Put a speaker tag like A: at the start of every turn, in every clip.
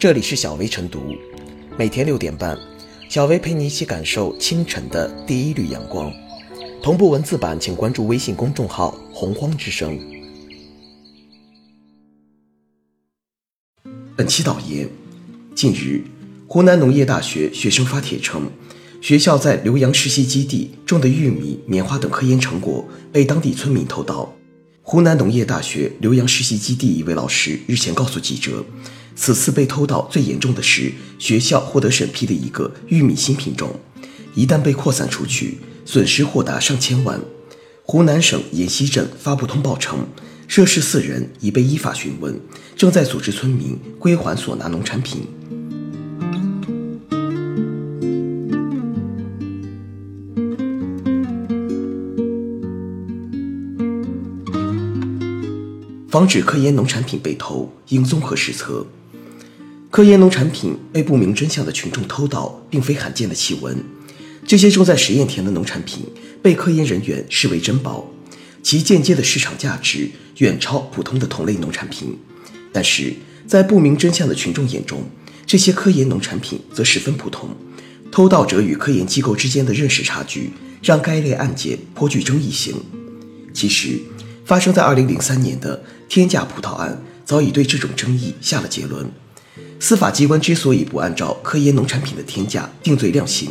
A: 这里是小薇晨读，每天六点半，小薇陪你一起感受清晨的第一缕阳光。同步文字版，请关注微信公众号“洪荒之声”。本期导言：近日，湖南农业大学学生发帖称，学校在浏阳实习基地种的玉米、棉花等科研成果被当地村民偷盗。湖南农业大学浏阳实习基地一位老师日前告诉记者，此次被偷盗最严重的是学校获得审批的一个玉米新品种，一旦被扩散出去，损失或达上千万。湖南省沿溪镇发布通报称，涉事四人已被依法询问，正在组织村民归还所拿农产品。防止科研农产品被偷，应综合施策。科研农产品被不明真相的群众偷盗，并非罕见的奇闻。这些种在实验田的农产品被科研人员视为珍宝，其间接的市场价值远超普通的同类农产品。但是在不明真相的群众眼中，这些科研农产品则十分普通。偷盗者与科研机构之间的认识差距，让该类案件颇具争议性。其实，发生在二零零三年的天价葡萄案早已对这种争议下了结论。司法机关之所以不按照科研农产品的天价定罪量刑，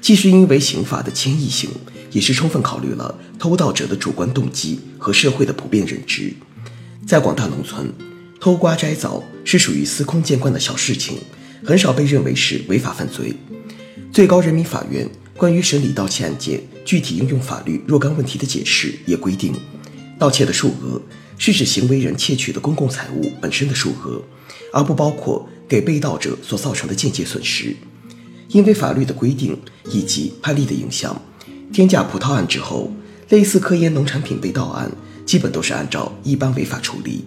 A: 既是因为刑法的迁移性，也是充分考虑了偷盗者的主观动机和社会的普遍认知。在广大农村，偷瓜摘枣是属于司空见惯的小事情，很少被认为是违法犯罪。最高人民法院关于审理盗窃案件具体应用法律若干问题的解释也规定。盗窃的数额是指行为人窃取的公共财物本身的数额，而不包括给被盗者所造成的间接损失。因为法律的规定以及判例的影响，天价葡萄案之后，类似科研农产品被盗案基本都是按照一般违法处理。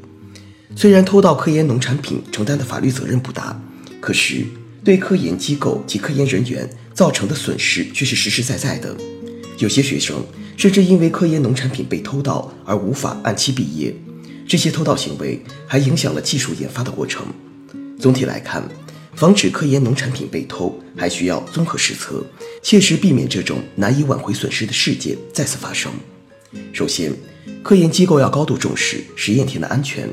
A: 虽然偷盗科研农产品承担的法律责任不大，可是对科研机构及科研人员造成的损失却是实实在在的。有些学生。甚至因为科研农产品被偷盗而无法按期毕业，这些偷盗行为还影响了技术研发的过程。总体来看，防止科研农产品被偷，还需要综合施策，切实避免这种难以挽回损失的事件再次发生。首先，科研机构要高度重视实验田的安全。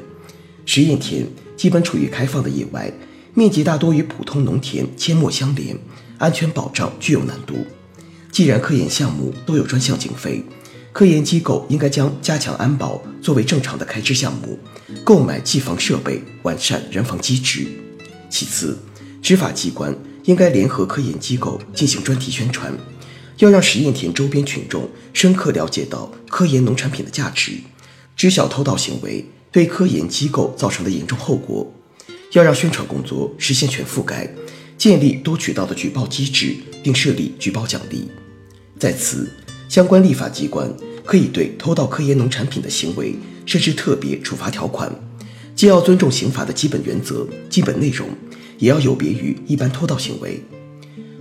A: 实验田基本处于开放的野外，面积大多与普通农田阡陌相连，安全保障具有难度。既然科研项目都有专项经费，科研机构应该将加强安保作为正常的开支项目，购买技防设备，完善人防机制。其次，执法机关应该联合科研机构进行专题宣传，要让实验田周边群众深刻了解到科研农产品的价值，知晓偷盗行为对科研机构造成的严重后果。要让宣传工作实现全覆盖，建立多渠道的举报机制，并设立举报奖励。在此，相关立法机关可以对偷盗科研农产品的行为设置特别处罚条款，既要尊重刑法的基本原则、基本内容，也要有别于一般偷盗行为。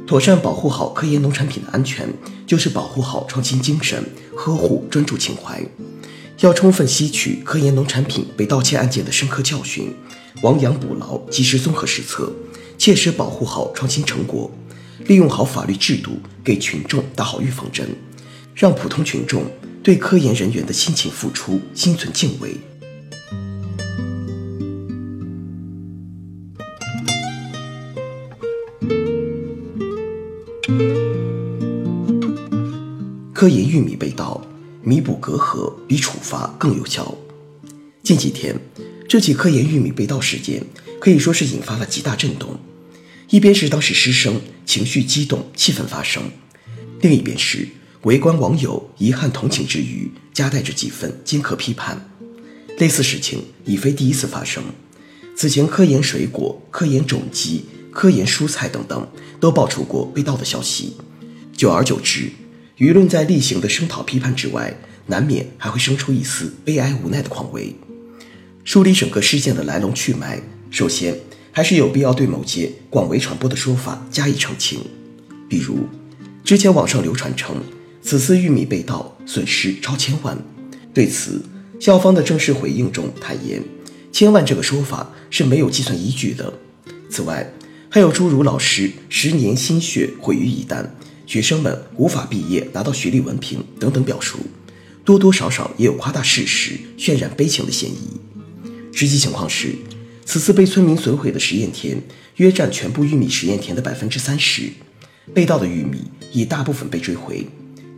A: 妥善保护好科研农产品的安全，就是保护好创新精神，呵护专注情怀。要充分吸取科研农产品被盗窃案件的深刻教训，亡羊补牢，及时综合施策，切实保护好创新成果。利用好法律制度，给群众打好预防针，让普通群众对科研人员的辛勤付出心存敬畏。科研玉米被盗，弥补隔阂比处罚更有效。近几天，这起科研玉米被盗事件可以说是引发了极大震动。一边是当时师生情绪激动、气愤发生，另一边是围观网友遗憾同情之余，夹带着几分尖刻批判。类似事情已非第一次发生，此前科研水果、科研种鸡、科研蔬菜等等都爆出过被盗的消息。久而久之，舆论在例行的声讨批判之外，难免还会生出一丝悲哀无奈的况味。梳理整个事件的来龙去脉，首先。还是有必要对某些广为传播的说法加以澄清，比如，之前网上流传称此次玉米被盗损失超千万，对此，校方的正式回应中坦言，千万这个说法是没有计算依据的。此外，还有诸如老师十年心血毁于一旦，学生们无法毕业拿到学历文凭等等表述，多多少少也有夸大事实、渲染悲情的嫌疑。实际情况是，此次被村民损毁的实验田约占全部玉米实验田的百分之三十，被盗的玉米已大部分被追回。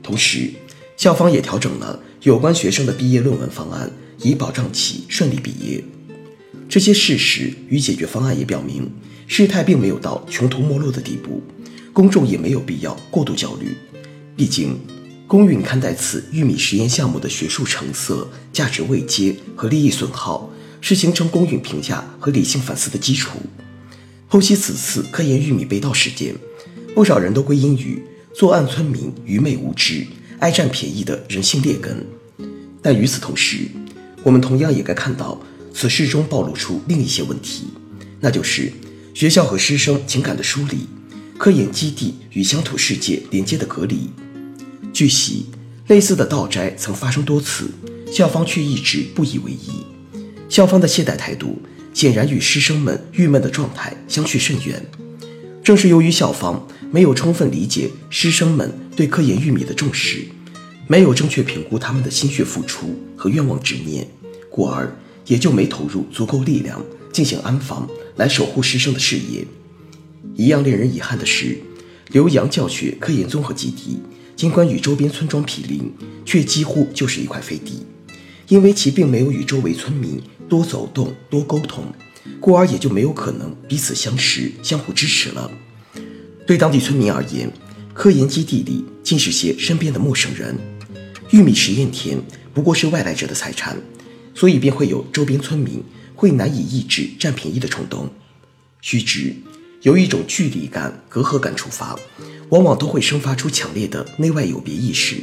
A: 同时，校方也调整了有关学生的毕业论文方案，以保障其顺利毕业。这些事实与解决方案也表明，事态并没有到穷途末路的地步，公众也没有必要过度焦虑。毕竟，公允看待此玉米实验项目的学术成色、价值未接和利益损耗，是形成公允评价和理性反思的基础。剖析此次科研玉米被盗事件，不少人都归因于作案村民愚昧无知、爱占便宜的人性劣根。但与此同时，我们同样也该看到。此事中暴露出另一些问题，那就是学校和师生情感的疏离，科研基地与乡土世界连接的隔离。据悉，类似的盗摘曾发生多次，校方却一直不以为意。校方的懈怠态度，显然与师生们郁闷的状态相去甚远。正是由于校方没有充分理解师生们对科研玉米的重视，没有正确评估他们的心血付出和愿望执念，故而。也就没投入足够力量进行安防，来守护师生的事业。一样令人遗憾的是，浏阳教学科研综合基地，尽管与周边村庄毗邻，却几乎就是一块飞地，因为其并没有与周围村民多走动、多沟通，故而也就没有可能彼此相识、相互支持了。对当地村民而言，科研基地里尽是些身边的陌生人，玉米实验田不过是外来者的财产。所以便会有周边村民会难以抑制占便宜的冲动。须知，由一种距离感、隔阂感出发，往往都会生发出强烈的内外有别意识，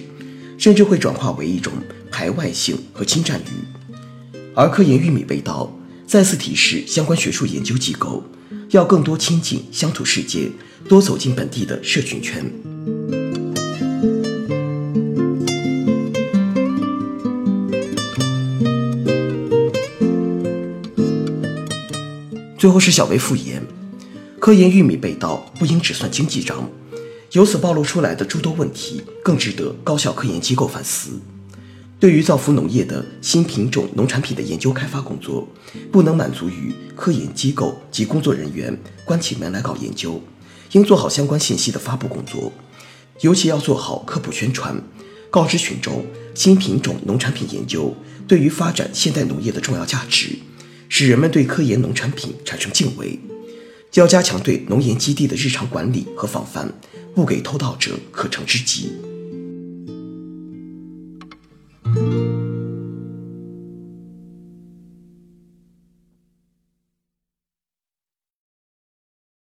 A: 甚至会转化为一种排外性和侵占欲。而科研玉米被盗，再次提示相关学术研究机构要更多亲近乡土世界，多走进本地的社群圈。最后是小微复言，科研玉米被盗不应只算经济账，由此暴露出来的诸多问题更值得高校科研机构反思。对于造福农业的新品种农产品的研究开发工作，不能满足于科研机构及工作人员关起门来搞研究，应做好相关信息的发布工作，尤其要做好科普宣传，告知群众新品种农产品研究对于发展现代农业的重要价值。使人们对科研农产品产生敬畏，要加强对农研基地的日常管理和防范，不给偷盗者可乘之机。